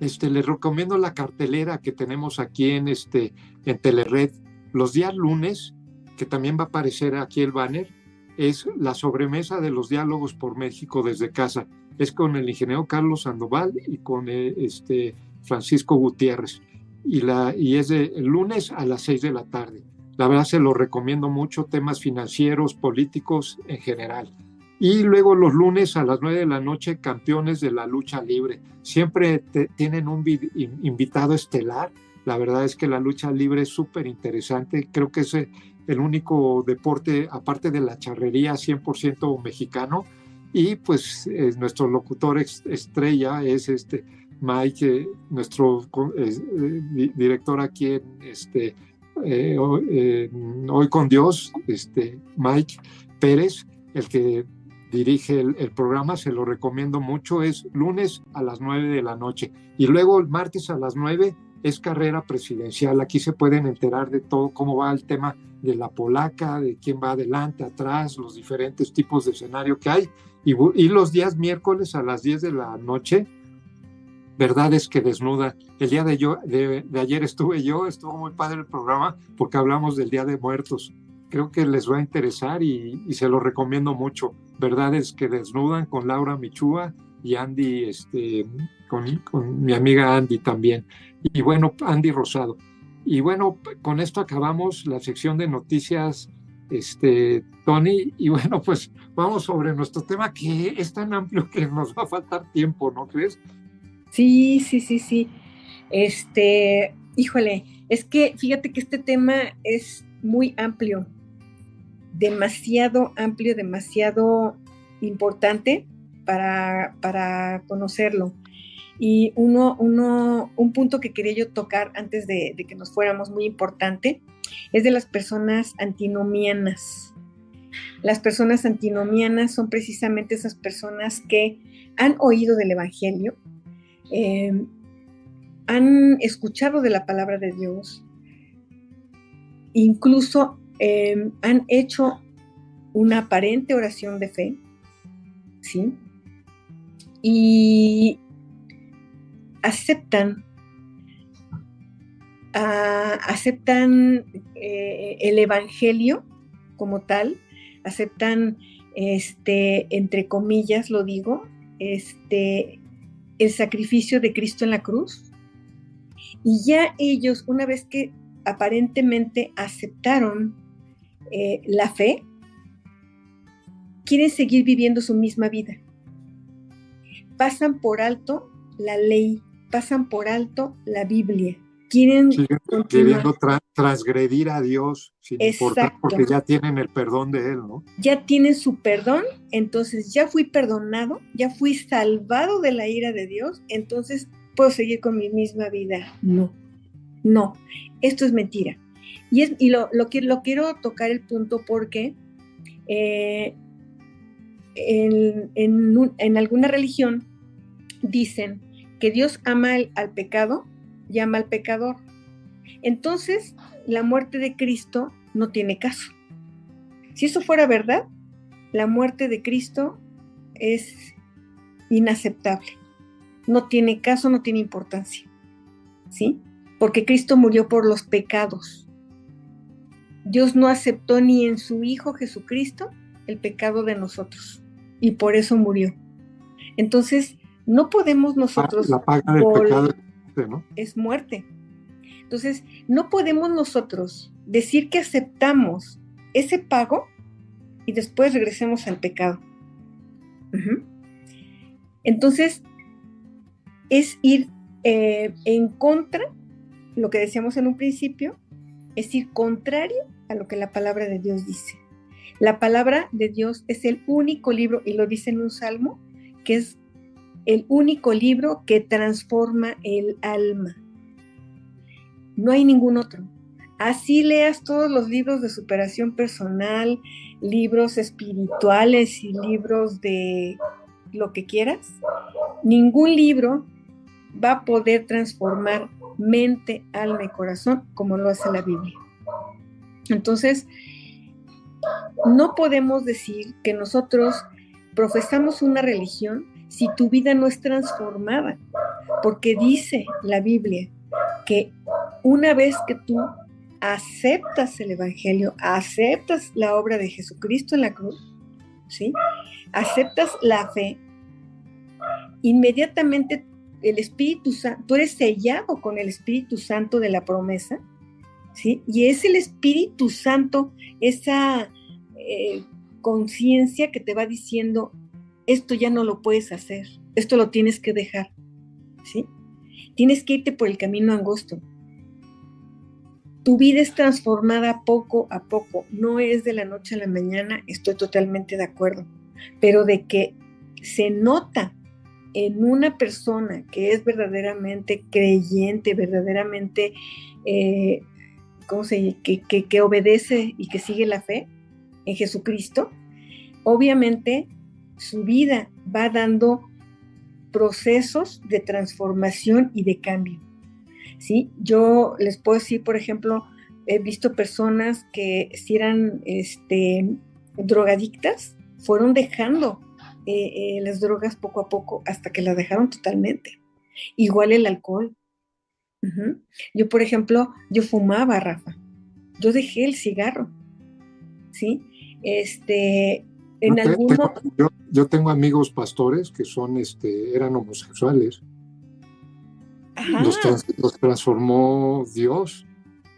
este, les recomiendo la cartelera que tenemos aquí en, este, en Telered los días lunes, que también va a aparecer aquí el banner, es la sobremesa de los diálogos por México desde casa. Es con el ingeniero Carlos Sandoval y con eh, este Francisco Gutiérrez. Y, la, y es de el lunes a las seis de la tarde. La verdad se lo recomiendo mucho, temas financieros, políticos en general. Y luego los lunes a las nueve de la noche, campeones de la lucha libre. Siempre tienen un invitado estelar. La verdad es que la lucha libre es súper interesante. Creo que es el único deporte, aparte de la charrería, 100% mexicano. Y pues nuestro locutor estrella es este Mike, nuestro eh, director aquí en este, eh, eh, hoy, con Dios, este, Mike Pérez, el que dirige el, programa, se lo recomiendo mucho, es lunes a las 9 de la noche y luego el martes a las 9 es carrera presidencial. Aquí se pueden enterar de todo, cómo va el tema de la polaca, de quién va adelante, atrás, los diferentes tipos de escenario que hay. Y, los días miércoles a las 10 de la noche verdades que desnuda. El día de, yo, de, ayer estuve yo, estuvo muy padre el programa porque hablamos del Día de Muertos. Creo que les va a interesar y, se lo recomiendo mucho. Verdades que desnudan con Laura Michúa y Andy, este, con, con mi amiga Andy también. Y bueno, Andy Rosado. Y bueno, con esto acabamos la sección de noticias, este, Tony. Y bueno, pues vamos sobre nuestro tema que es tan amplio que nos va a faltar tiempo, ¿no crees? Sí, sí, sí, sí. Este, híjole, es que fíjate que este tema es muy amplio, demasiado amplio, demasiado importante para, para conocerlo. Y uno, uno, un punto que quería yo tocar antes de, que nos fuéramos muy importante es de las personas antinomianas. Las personas antinomianas son precisamente esas personas que han oído del Evangelio, em, han escuchado de la palabra de Dios, incluso em, han hecho una aparente oración de fe, ¿sí? Y aceptan, ah, aceptan eh, el Evangelio como tal, aceptan, este, entre comillas lo digo, este, el sacrificio de Cristo en la cruz. Y ya ellos, una vez que aparentemente aceptaron eh, la fe, quieren seguir viviendo su misma vida. Pasan por alto la ley, pasan por alto la Biblia. Quieren queriendo transgredir a Dios sin importar porque ya tienen el perdón de Él, ¿no? Ya tienen su perdón, entonces ya fui perdonado, ya fui salvado de la ira de Dios, entonces puedo seguir con mi misma vida. No, no, esto es mentira. Y, es, y lo, lo, lo quiero tocar el punto porque eh, en, en, alguna religión dicen que Dios ama al, pecado y ama al pecador. Entonces, la muerte de Cristo no tiene caso. Si eso fuera verdad, la muerte de Cristo es inaceptable. No tiene caso, no tiene importancia. ¿Sí? Porque Cristo murió por los pecados. Dios no aceptó ni en su Hijo Jesucristo el pecado de nosotros y por eso murió. Entonces, no podemos nosotros... La paga del pecado es muerte. Entonces, no podemos nosotros decir que aceptamos ese pago y después regresemos al pecado. Entonces, es ir eh, en contra, lo que decíamos en un principio, es ir contrario a lo que la palabra de Dios dice. La palabra de Dios es el único libro, y lo dice en un salmo, que es el único libro que transforma el alma. No hay ningún otro. Así leas todos los libros de superación personal, libros espirituales y libros de lo que quieras. Ningún libro va a poder transformar mente, alma y corazón como lo hace la Biblia. Entonces, no podemos decir que nosotros profesamos una religión si tu vida no es transformada, porque dice la Biblia que una vez que tú aceptas el Evangelio, aceptas la obra de Jesucristo en la cruz, ¿sí? Aceptas la fe, inmediatamente el Espíritu Santo, tú eres sellado con el Espíritu Santo de la promesa, ¿sí? Y es el Espíritu Santo, esa eh, conciencia que te va diciendo, esto ya no lo puedes hacer, esto lo tienes que dejar, ¿sí? Tienes que irte por el camino angosto. Tu vida es transformada poco a poco, no es de la noche a la mañana, estoy totalmente de acuerdo, pero de que se nota en una persona que es verdaderamente creyente, verdaderamente, eh, ¿cómo se que, que obedece y que sigue la fe, en Jesucristo, obviamente su vida va dando procesos de transformación y de cambio. ¿sí? Yo les puedo decir, por ejemplo, he visto personas que si eran este, drogadictas, fueron dejando eh, eh, las drogas poco a poco hasta que las dejaron totalmente. Igual el alcohol. Yo, por ejemplo, yo fumaba, Rafa. Yo dejé el cigarro, ¿sí? Este, En algunos... yo, tengo amigos pastores que son, este, eran homosexuales. Los, los, transformó Dios,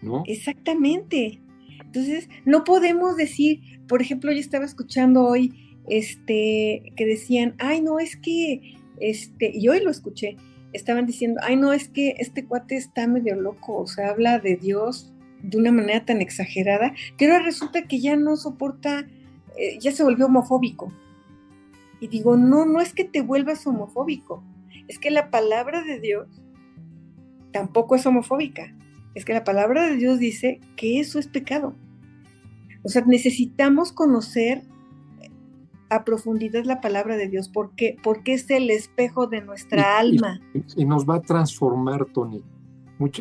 ¿no? Exactamente. Entonces, no podemos decir, por ejemplo, yo estaba escuchando hoy, este, que decían, ay, no, es que, este, y hoy lo escuché, estaban diciendo, ay, no, es que este cuate está medio loco, o sea, habla de Dios de una manera tan exagerada, que ahora resulta que ya no soporta, eh, ya se volvió homofóbico. Y digo, no, no es que te vuelvas homofóbico, es que la palabra de Dios tampoco es homofóbica, es que la palabra de Dios dice que eso es pecado. O sea, necesitamos conocer a profundidad la palabra de Dios, porque, porque es el espejo de nuestra alma. Y, nos va a transformar, Tony.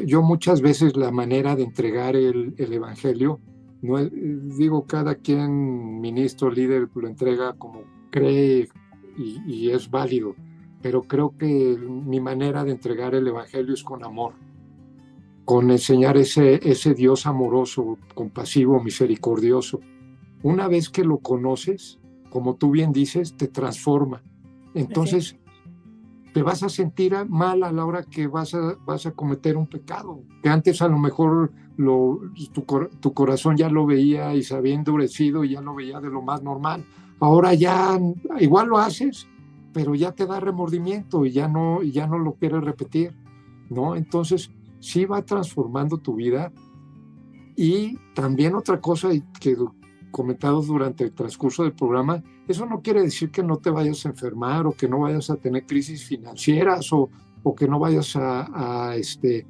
yo muchas veces la manera de entregar el, Evangelio, no, digo, cada quien, ministro, líder, lo entrega como cree y, y es válido, pero creo que mi manera de entregar el Evangelio es con amor, con enseñar ese, ese Dios amoroso, compasivo, misericordioso. Una vez que lo conoces, como tú bien dices, te transforma. Entonces, te vas a sentir mal a la hora que vas a, vas a cometer un pecado, que antes a lo mejor lo, tu, corazón ya lo veía y se había endurecido y ya lo veía de lo más normal. Ahora ya igual lo haces, pero ya te da remordimiento y ya no, ya no lo quieres repetir, ¿no? Entonces, sí va transformando tu vida. Y también otra cosa que comentados durante el transcurso del programa, eso no quiere decir que no te vayas a enfermar o que no vayas a tener crisis financieras o, o que no vayas a, este,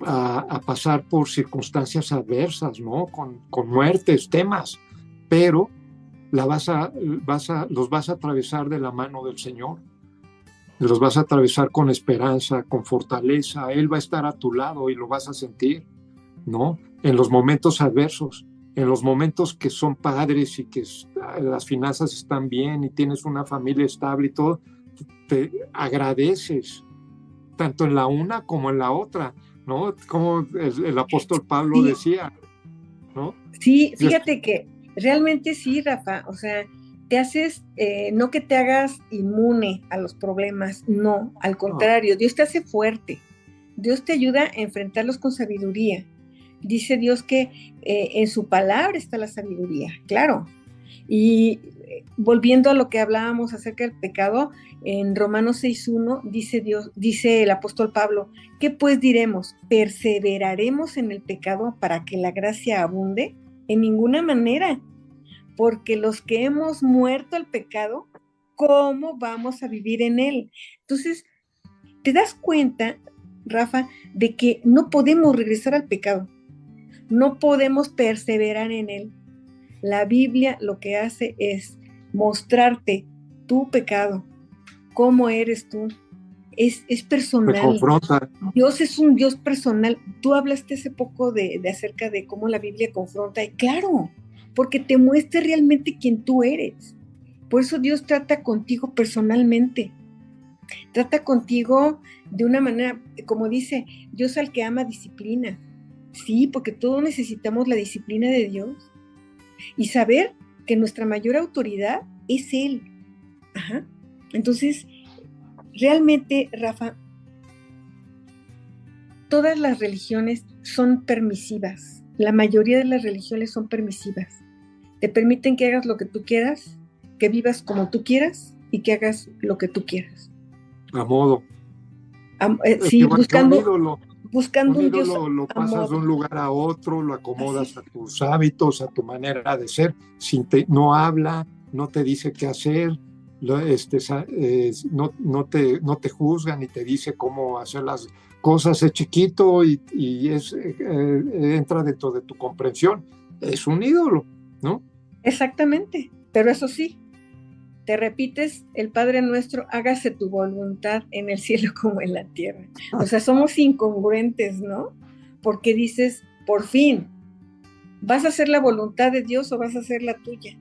a, pasar por circunstancias adversas, ¿no? Con, con, muertes, temas, pero la vas a, vas a, los vas a atravesar de la mano del Señor. Los vas a atravesar con esperanza, con fortaleza. Él va a estar a tu lado y lo vas a sentir, ¿no? En los momentos adversos en los momentos que son padres y que las finanzas están bien y tienes una familia estable y todo, te agradeces, tanto en la una como en la otra, ¿no? Como el, apóstol Pablo decía, ¿no? Sí, fíjate que realmente sí, Rafa, o sea, te haces, eh, no que te hagas inmune a los problemas, no, al contrario, Dios te hace fuerte, Dios te ayuda a enfrentarlos con sabiduría dice Dios que eh, en su palabra está la sabiduría, claro. Y eh, volviendo a lo que hablábamos acerca del pecado, en Romanos 6.1 dice Dios, dice el apóstol Pablo, ¿qué pues diremos? ¿Perseveraremos en el pecado para que la gracia abunde? En ninguna manera, porque los que hemos muerto al pecado, ¿cómo vamos a vivir en él? Entonces, ¿te das cuenta, Rafa, de que no podemos regresar al pecado? No podemos perseverar en él. La Biblia lo que hace es mostrarte tu pecado, cómo eres tú. Es, es personal. Dios es un Dios personal. Tú hablaste hace poco de, de acerca de cómo la Biblia confronta, y claro, porque te muestra realmente quién tú eres. Por eso Dios trata contigo personalmente. Trata contigo de una manera, como dice, Dios al que ama disciplina. Sí, porque todos necesitamos la disciplina de Dios y saber que nuestra mayor autoridad es Él. Ajá. Entonces, realmente, Rafa, todas las religiones son permisivas. La mayoría de las religiones son permisivas. Te permiten que hagas lo que tú quieras, que vivas como tú quieras y que hagas lo que tú quieras. A modo. Eh, sí, buscando, buscando un, Dios. Lo, pasas de un lugar a otro, lo acomodas a tus hábitos, a tu manera de ser, sin no habla, no te dice qué hacer, este, no, no, te, no te juzga ni te dice cómo hacer las cosas, es chiquito y, es, eh, eh, entra dentro de tu comprensión. Es un ídolo, ¿no? Exactamente, pero eso sí, te repites el Padre nuestro, hágase tu voluntad en el cielo como en la tierra. O sea, somos incongruentes, ¿no? Porque dices, por fin, ¿vas a hacer la voluntad de Dios o vas a hacer la tuya?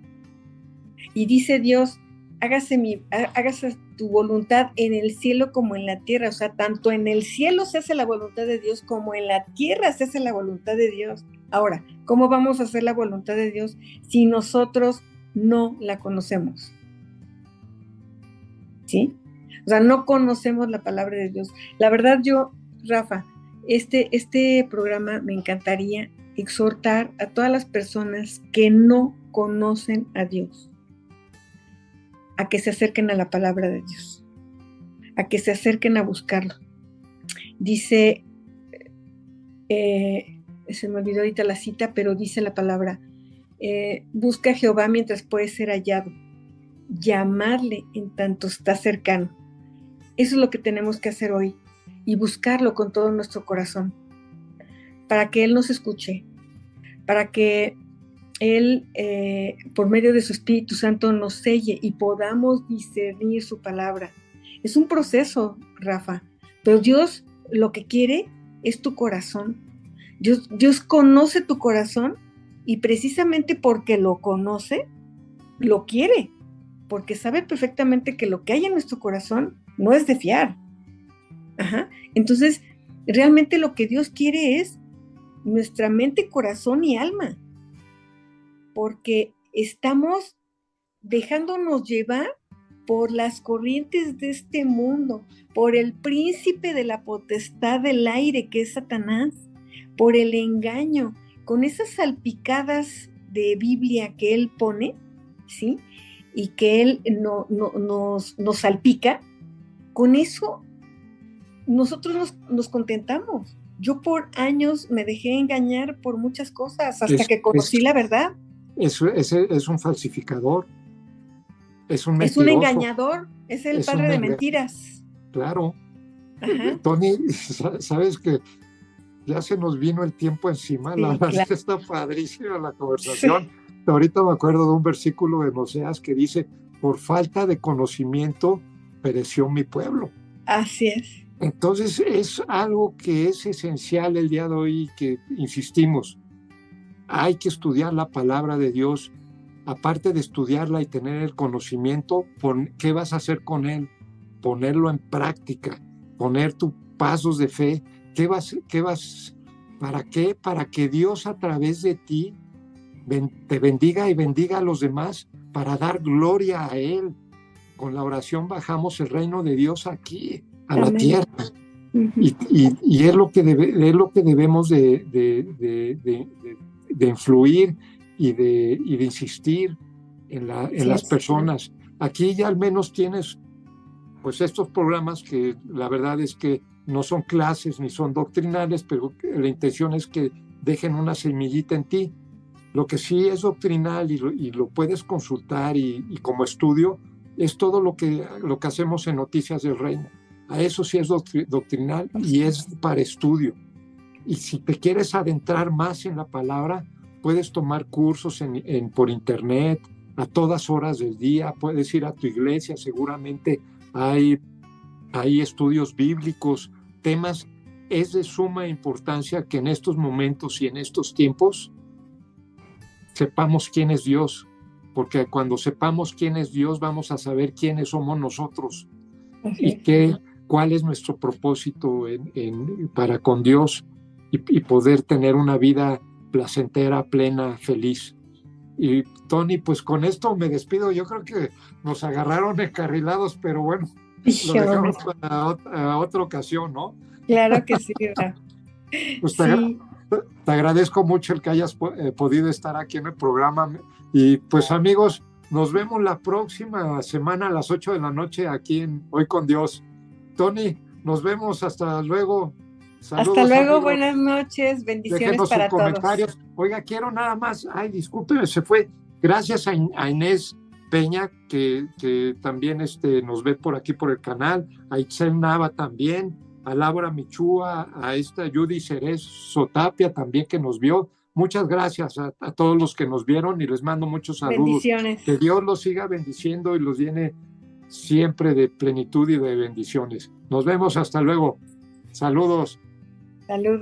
Y dice Dios, hágase, mi, hágase tu voluntad en el cielo como en la tierra. O sea, tanto en el cielo se hace la voluntad de Dios como en la tierra se hace la voluntad de Dios. Ahora, ¿cómo vamos a hacer la voluntad de Dios si nosotros no la conocemos. ¿Sí? O sea, no conocemos la palabra de Dios. La verdad yo, Rafa, este, este programa me encantaría exhortar a todas las personas que no conocen a Dios a que se acerquen a la palabra de Dios, a que se acerquen a buscarlo. Dice, eh, se me olvidó ahorita la cita, pero dice la palabra, eh, busca a Jehová mientras puede ser hallado, llamarle en tanto está cercano. Eso es lo que tenemos que hacer hoy y buscarlo con todo nuestro corazón, para que Él nos escuche, para que Él, eh, por medio de su Espíritu Santo, nos selle y podamos discernir su palabra. Es un proceso, Rafa, pero Dios lo que quiere es tu corazón. Dios, Dios conoce tu corazón y precisamente porque lo conoce, lo quiere, porque sabe perfectamente que lo que hay en nuestro corazón no es de fiar. Entonces, realmente lo que Dios quiere es nuestra mente, corazón y alma, porque estamos dejándonos llevar por las corrientes de este mundo, por el príncipe de la potestad del aire que es Satanás, por el engaño, con esas salpicadas de Biblia que él pone, ¿sí? Y que él no, nos, nos salpica, con eso nosotros nos, contentamos. Yo por años me dejé engañar por muchas cosas hasta que conocí la verdad. Es, es, un falsificador. Es un Es un engañador. Es el padre de mentiras. Claro. Tony, sabes que ya se nos vino el tiempo encima. la verdad está padrísima la conversación. Ahorita me acuerdo de un versículo de Oseas que dice: Por falta de conocimiento pereció mi pueblo. Así es. Entonces es algo que es esencial el día de hoy que insistimos. Hay que estudiar la palabra de Dios. Aparte de estudiarla y tener el conocimiento, ¿qué vas a hacer con él? Ponerlo en práctica, poner tus pasos de fe. ¿Qué vas, qué vas, para qué? Para que Dios a través de ti te bendiga y bendiga a los demás para dar gloria a Él. Con la oración bajamos el reino de Dios aquí a la tierra. y, es, lo que es lo que debemos de, de, influir y de, de insistir en, la, en las personas. Aquí ya al menos tienes pues estos programas que la verdad es que no son clases ni son doctrinales, pero la intención es que dejen una semillita en ti. Lo que sí es doctrinal y lo, puedes consultar y, y, como estudio es todo lo que, lo que hacemos en Noticias del Reino. A eso sí es doctrinal y es para estudio. Y si te quieres adentrar más en la palabra, puedes tomar cursos en, por internet a todas horas del día, puedes ir a tu iglesia, seguramente hay, hay estudios bíblicos, temas. Es de suma importancia que en estos momentos y en estos tiempos sepamos quién es Dios, porque cuando sepamos quién es Dios vamos a saber quiénes somos nosotros y qué cuál es nuestro propósito para con Dios y, poder tener una vida placentera, plena, feliz. Y Tony, pues con esto me despido. Yo creo que nos agarraron encarrilados, pero bueno, lo dejamos para, otra ocasión, ¿no? Claro que sí. pues te, agradezco mucho el que hayas eh, podido estar aquí en el programa. Y pues amigos, nos vemos la próxima semana a las 8 de la noche aquí en Hoy con Dios. Tony, nos vemos, hasta luego. hasta luego, buenas noches, bendiciones para sus comentarios. Oiga, quiero nada más, ay, discúlpeme, se fue. Gracias a, Inés Peña, que, que, también este, nos ve por aquí por el canal, a Itzel Nava también, a Laura Michúa, a esta Judy Cerez Sotapia también que nos vio. Muchas gracias a, a, todos los que nos vieron y les mando muchos saludos. Bendiciones. Que Dios los siga bendiciendo y los llene siempre de plenitud y de bendiciones. Nos vemos hasta luego. Saludos. Saludos.